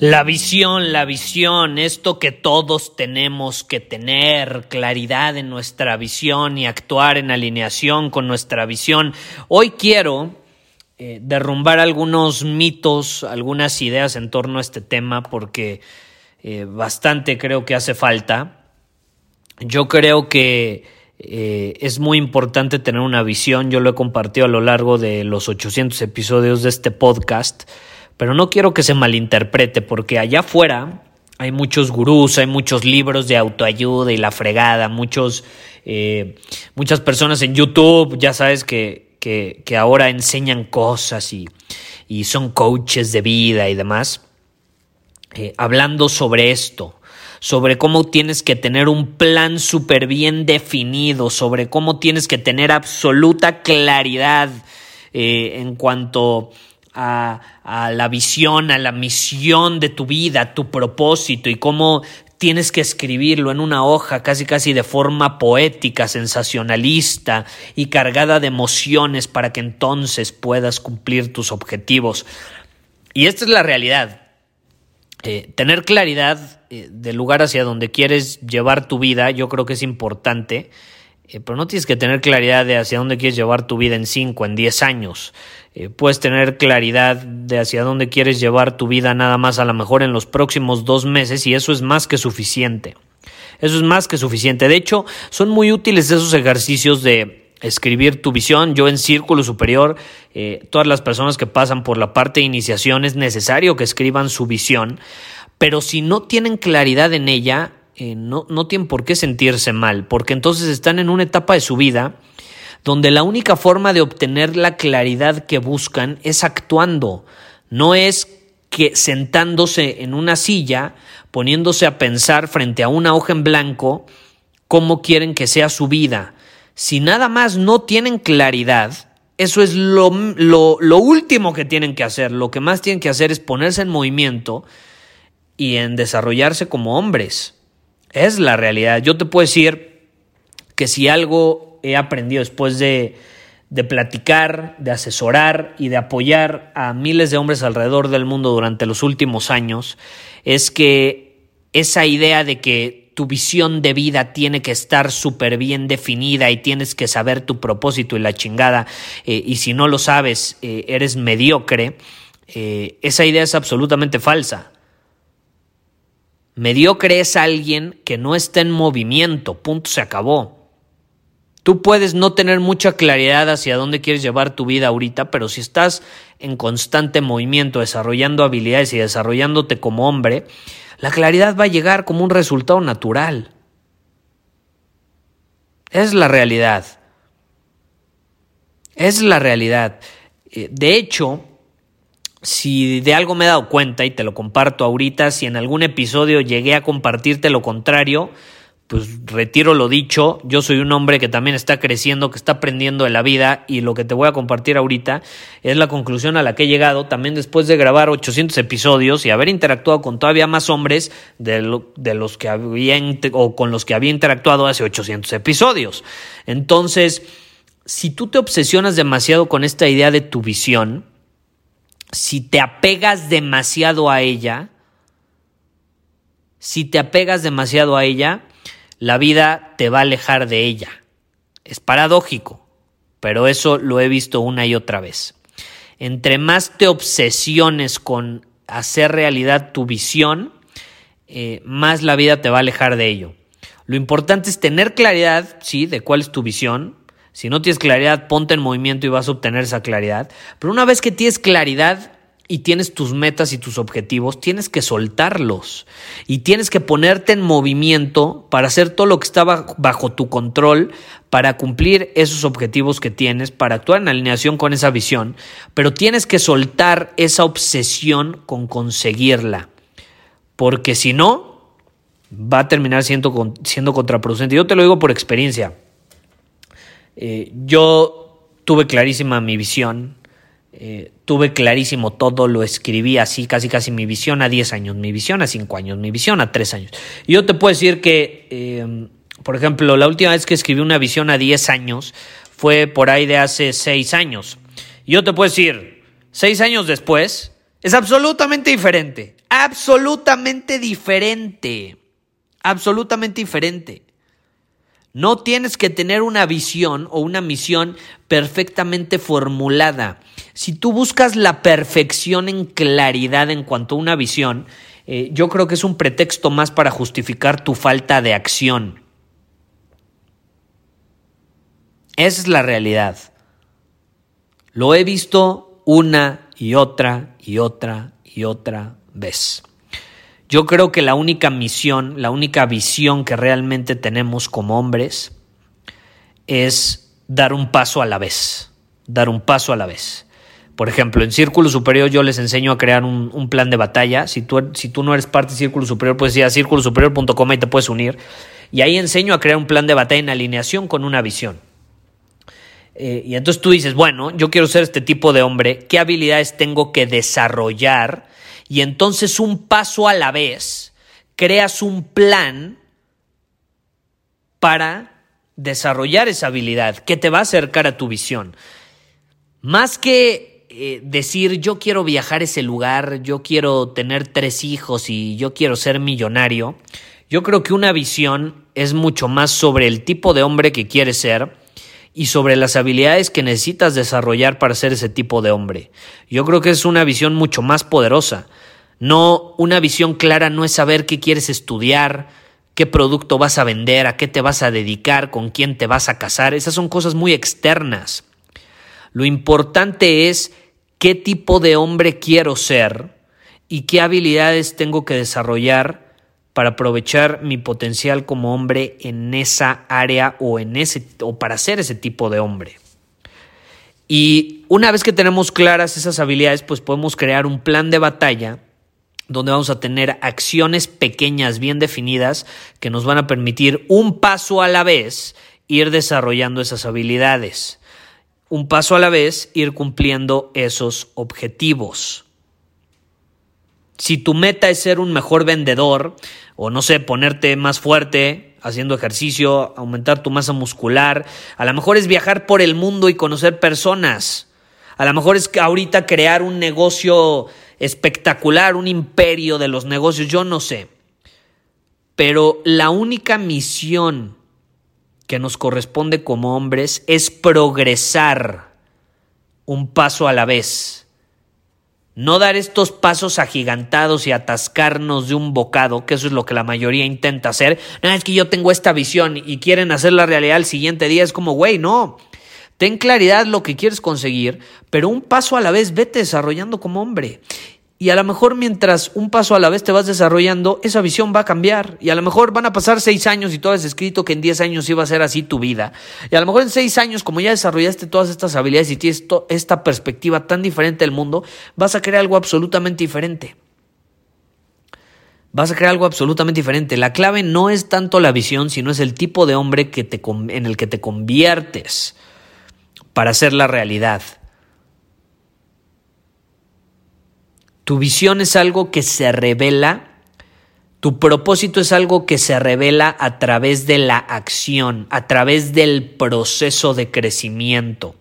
La visión, la visión, esto que todos tenemos que tener, claridad en nuestra visión y actuar en alineación con nuestra visión. Hoy quiero eh, derrumbar algunos mitos, algunas ideas en torno a este tema porque eh, bastante creo que hace falta. Yo creo que eh, es muy importante tener una visión, yo lo he compartido a lo largo de los 800 episodios de este podcast pero no quiero que se malinterprete porque allá afuera hay muchos gurús, hay muchos libros de autoayuda y la fregada, muchos, eh, muchas personas en YouTube, ya sabes que, que, ahora enseñan cosas y, y, son coaches de vida y demás, eh, hablando sobre esto, sobre cómo tienes que tener un plan súper bien definido, sobre cómo tienes que tener absoluta claridad eh, en cuanto la visión, a la misión de tu vida, tu propósito y cómo tienes que escribirlo en una hoja casi casi de forma poética, sensacionalista y cargada de emociones para que entonces puedas cumplir tus objetivos. Y esta es la realidad. Eh, tener claridad eh, del lugar hacia donde quieres llevar tu vida, yo creo que es importante. Eh, pero no tienes que tener claridad de hacia dónde quieres llevar tu vida en 5, en 10 años. Eh, puedes tener claridad de hacia dónde quieres llevar tu vida nada más a lo mejor en los próximos dos meses y eso es más que suficiente. Eso es más que suficiente. De hecho, son muy útiles esos ejercicios de escribir tu visión. Yo en Círculo Superior, eh, todas las personas que pasan por la parte de iniciación es necesario que escriban su visión, pero si no tienen claridad en ella, eh, no, no tienen por qué sentirse mal, porque entonces están en una etapa de su vida donde la única forma de obtener la claridad que buscan es actuando, no es que sentándose en una silla, poniéndose a pensar frente a una hoja en blanco cómo quieren que sea su vida. Si nada más no tienen claridad, eso es lo, lo, lo último que tienen que hacer. Lo que más tienen que hacer es ponerse en movimiento y en desarrollarse como hombres. Es la realidad. Yo te puedo decir que si algo he aprendido después de, de platicar, de asesorar y de apoyar a miles de hombres alrededor del mundo durante los últimos años, es que esa idea de que tu visión de vida tiene que estar súper bien definida y tienes que saber tu propósito y la chingada, eh, y si no lo sabes, eh, eres mediocre, eh, esa idea es absolutamente falsa. Mediocre es alguien que no está en movimiento, punto, se acabó. Tú puedes no tener mucha claridad hacia dónde quieres llevar tu vida ahorita, pero si estás en constante movimiento, desarrollando habilidades y desarrollándote como hombre, la claridad va a llegar como un resultado natural. Es la realidad. Es la realidad. Eh, de hecho, si de algo me he dado cuenta y te lo comparto ahorita, si en algún episodio llegué a compartirte lo contrario, pues retiro lo dicho, yo soy un hombre que también está creciendo, que está aprendiendo de la vida y lo que te voy a compartir ahorita es la conclusión a la que he llegado también después de grabar 800 episodios y haber interactuado con todavía más hombres de, de los que había o con los que había interactuado hace 800 episodios. Entonces, si tú te obsesionas demasiado con esta idea de tu visión, si te apegas demasiado a ella, si te apegas demasiado a ella, la vida te va a alejar de ella. Es paradójico, pero eso lo he visto una y otra vez. Entre más te obsesiones con hacer realidad tu visión, eh, más la vida te va a alejar de ello. Lo importante es tener claridad, sí, de cuál es tu visión. Si no tienes claridad, ponte en movimiento y vas a obtener esa claridad. Pero una vez que tienes claridad, y tienes tus metas y tus objetivos, tienes que soltarlos y tienes que ponerte en movimiento para hacer todo lo que está bajo tu control, para cumplir esos objetivos que tienes, para actuar en alineación con esa visión, pero tienes que soltar esa obsesión con conseguirla, porque si no, va a terminar siendo, siendo contraproducente. Yo te lo digo por experiencia. Eh, yo tuve clarísima mi visión, eh, tuve clarísimo todo, lo escribí así, casi casi mi visión a 10 años, mi visión a 5 años, mi visión a 3 años. Yo te puedo decir que, eh, por ejemplo, la última vez que escribí una visión a 10 años fue por ahí de hace 6 años. Yo te puedo decir, 6 años después, es absolutamente diferente, absolutamente diferente, absolutamente diferente. No tienes que tener una visión o una misión perfectamente formulada. Si tú buscas la perfección en claridad en cuanto a una visión, eh, yo creo que es un pretexto más para justificar tu falta de acción. Esa es la realidad. Lo he visto una y otra y otra y otra vez. Yo creo que la única misión, la única visión que realmente tenemos como hombres es dar un paso a la vez, dar un paso a la vez. Por ejemplo, en Círculo Superior yo les enseño a crear un, plan de batalla. Si tú, no eres parte de Círculo Superior, puedes ir a círculosuperior.com y te puedes unir. Y ahí enseño a crear un plan de batalla en alineación con una visión. Eh, y entonces tú dices, bueno, yo quiero ser este tipo de hombre, ¿qué habilidades tengo que desarrollar y entonces un paso a la vez creas un plan para desarrollar esa habilidad que te va a acercar a tu visión. Más que eh, decir yo quiero viajar a ese lugar, yo quiero tener tres hijos y yo quiero ser millonario, yo creo que una visión es mucho más sobre el tipo de hombre que quieres ser y sobre las habilidades que necesitas desarrollar para ser ese tipo de hombre. Yo creo que es una visión mucho más poderosa. No, una visión clara no es saber qué quieres estudiar, qué producto vas a vender, a qué te vas a dedicar, con quién te vas a casar. Esas son cosas muy externas. Lo importante es qué tipo de hombre quiero ser y qué habilidades tengo que desarrollar para aprovechar mi potencial como hombre en esa área o en ese o para ser ese tipo de hombre. Y una vez que tenemos claras esas habilidades, pues podemos crear un plan de batalla donde vamos a tener acciones pequeñas bien definidas que nos van a permitir un paso a la vez ir desarrollando esas habilidades. Un paso a la vez ir cumpliendo esos objetivos. Si tu meta es ser un mejor vendedor o no sé, ponerte más fuerte haciendo ejercicio, aumentar tu masa muscular, a lo mejor es viajar por el mundo y conocer personas. A lo mejor es ahorita crear un negocio espectacular, un imperio de los negocios, yo no sé. Pero la única misión que nos corresponde como hombres es progresar un paso a la vez. No dar estos pasos agigantados y atascarnos de un bocado, que eso es lo que la mayoría intenta hacer. No, es que yo tengo esta visión y quieren hacer la realidad el siguiente día. Es como, güey, no. Ten claridad lo que quieres conseguir, pero un paso a la vez vete desarrollando como hombre. Y a lo mejor mientras un paso a la vez te vas desarrollando, esa visión va a cambiar. Y a lo mejor van a pasar seis años y tú has escrito que en diez años iba a ser así tu vida. Y a lo mejor en seis años, como ya desarrollaste todas estas habilidades y tienes esta perspectiva tan diferente del mundo, vas a crear algo absolutamente diferente. Vas a crear algo absolutamente diferente. La clave no es tanto la visión, sino es el tipo de hombre que te, en el que te conviertes para hacer la realidad. Tu visión es algo que se revela, tu propósito es algo que se revela a través de la acción, a través del proceso de crecimiento.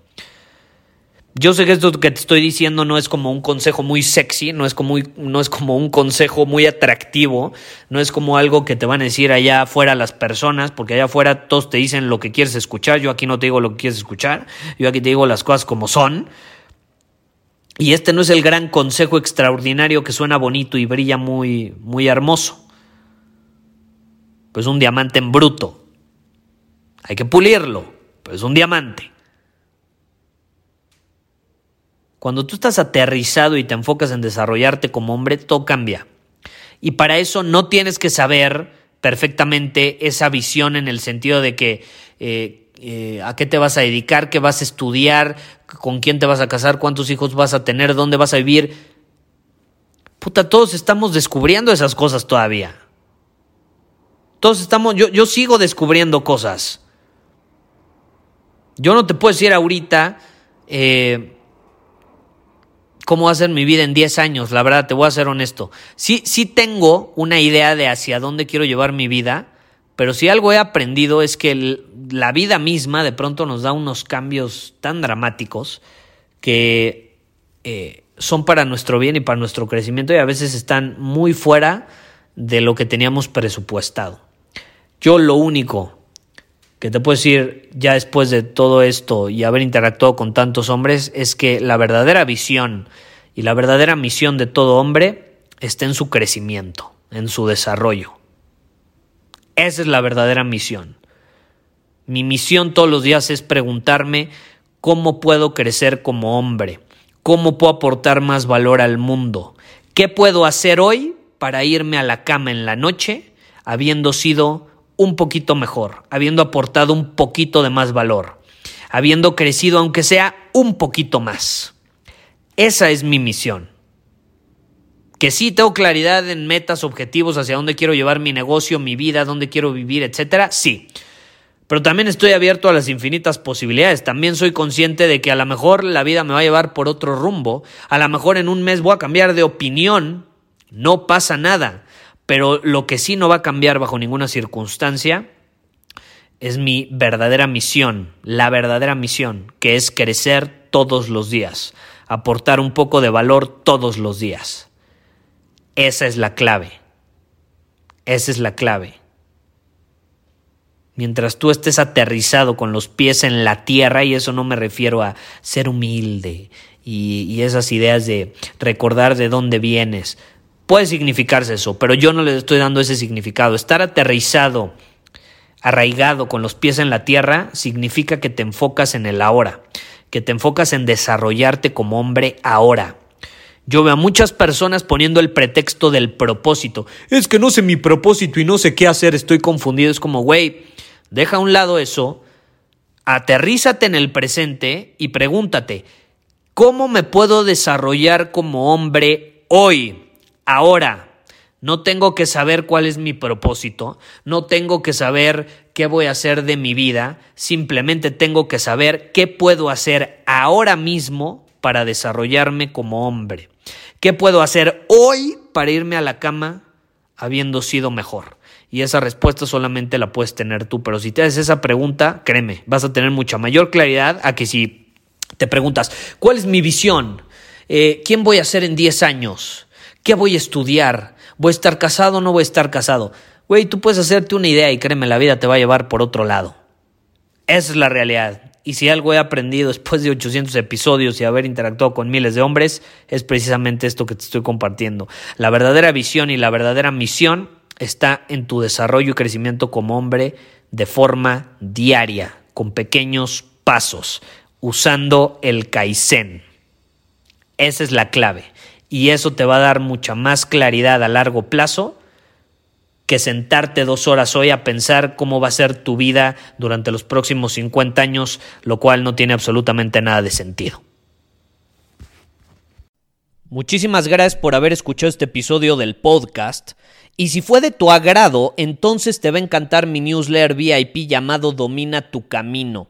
Yo sé que esto que te estoy diciendo no es como un consejo muy sexy, no es como, no es como un consejo muy atractivo, no es como algo que te van a decir allá afuera las personas, porque allá afuera todos te dicen lo que quieres escuchar, yo aquí no te digo lo que quieres escuchar, yo aquí te digo las cosas como son. Y este no es el gran consejo extraordinario que suena bonito y brilla muy, muy hermoso. pero es un diamante en bruto. Hay que pulirlo, pero es un diamante. Cuando tú estás aterrizado y te enfocas en desarrollarte como hombre, todo cambia. Y para eso no tienes que saber perfectamente esa visión en el sentido de que eh, eh, a qué te vas a dedicar, qué vas a estudiar, con quién te vas a casar, cuántos hijos vas a tener, dónde vas a vivir. Puta, todos estamos descubriendo esas cosas todavía. Todos estamos, yo, yo sigo descubriendo cosas. Yo no te puedo decir ahorita eh, cómo va a ser mi vida en 10 años, la verdad, te voy a ser honesto. Sí, sí tengo una idea de hacia dónde quiero llevar mi vida, pero si algo he aprendido es que la vida misma de pronto nos da unos cambios tan dramáticos que eh, son para nuestro bien y para nuestro crecimiento y a veces están muy fuera de lo que teníamos presupuestado. Yo lo único que te puedo decir ya después de todo esto y haber interactuado con tantos hombres es que la verdadera visión y la verdadera misión de todo hombre está en su crecimiento, en su desarrollo. Esa es la verdadera misión. Mi misión todos los días es preguntarme cómo puedo crecer como hombre, cómo puedo aportar más valor al mundo, qué puedo hacer hoy para irme a la cama en la noche habiendo sido un poquito mejor, habiendo aportado un poquito de más valor, habiendo crecido aunque sea un poquito más. Esa es mi misión que sí tengo claridad en metas, objetivos, hacia dónde quiero llevar mi negocio, mi vida, dónde quiero vivir, etcétera, sí. Pero también estoy abierto a las infinitas posibilidades. También soy consciente de que a lo mejor la vida me va a llevar por otro rumbo. A lo mejor en un mes voy a cambiar de opinión. No pasa nada. Pero lo que sí no va a cambiar bajo ninguna circunstancia es mi verdadera misión, la verdadera misión, que es crecer todos los días, aportar un poco de valor todos los días. Esa es la clave. Esa es la clave. Mientras tú estés aterrizado con los pies en la tierra, y eso no me refiero a ser humilde y, esas ideas de recordar de dónde vienes, puede significarse eso, pero yo no le estoy dando ese significado. Estar aterrizado, arraigado con los pies en la tierra, significa que te enfocas en el ahora, que te enfocas en desarrollarte como hombre ahora. Yo veo a muchas personas poniendo el pretexto del propósito. Es que no sé mi propósito y no sé qué hacer, estoy confundido. Es como, güey, deja a un lado eso, aterrízate en el presente y pregúntate, ¿cómo me puedo desarrollar como hombre hoy, ahora? No tengo que saber cuál es mi propósito, no tengo que saber qué voy a hacer de mi vida, simplemente tengo que saber qué puedo hacer ahora mismo para desarrollarme como hombre. ¿Qué puedo hacer hoy para irme a la cama habiendo sido mejor? Y esa respuesta solamente la puedes tener tú, pero si te haces esa pregunta, créeme, vas a tener mucha mayor claridad a que si te preguntas, ¿cuál es mi visión? Eh, ¿Quién voy a ser en 10 años? ¿Qué voy a estudiar? ¿Voy a estar casado o no voy a estar casado? Güey, tú puedes hacerte una idea y créeme, la vida te va a llevar por otro lado. Esa es la realidad. Y si algo he aprendido después de 800 episodios y haber interactuado con miles de hombres, es precisamente esto que te estoy compartiendo. La verdadera visión y la verdadera misión está en tu desarrollo y crecimiento como hombre de forma diaria, con pequeños pasos, usando el Kaizen. Esa es la clave. Y eso te va a dar mucha más claridad a largo plazo que sentarte dos horas hoy a pensar cómo va a ser tu vida durante los próximos 50 años, lo cual no tiene absolutamente nada de sentido. Muchísimas gracias por haber escuchado este episodio del podcast. Y si fue de tu agrado, entonces te va a encantar mi newsletter VIP llamado Domina tu Camino.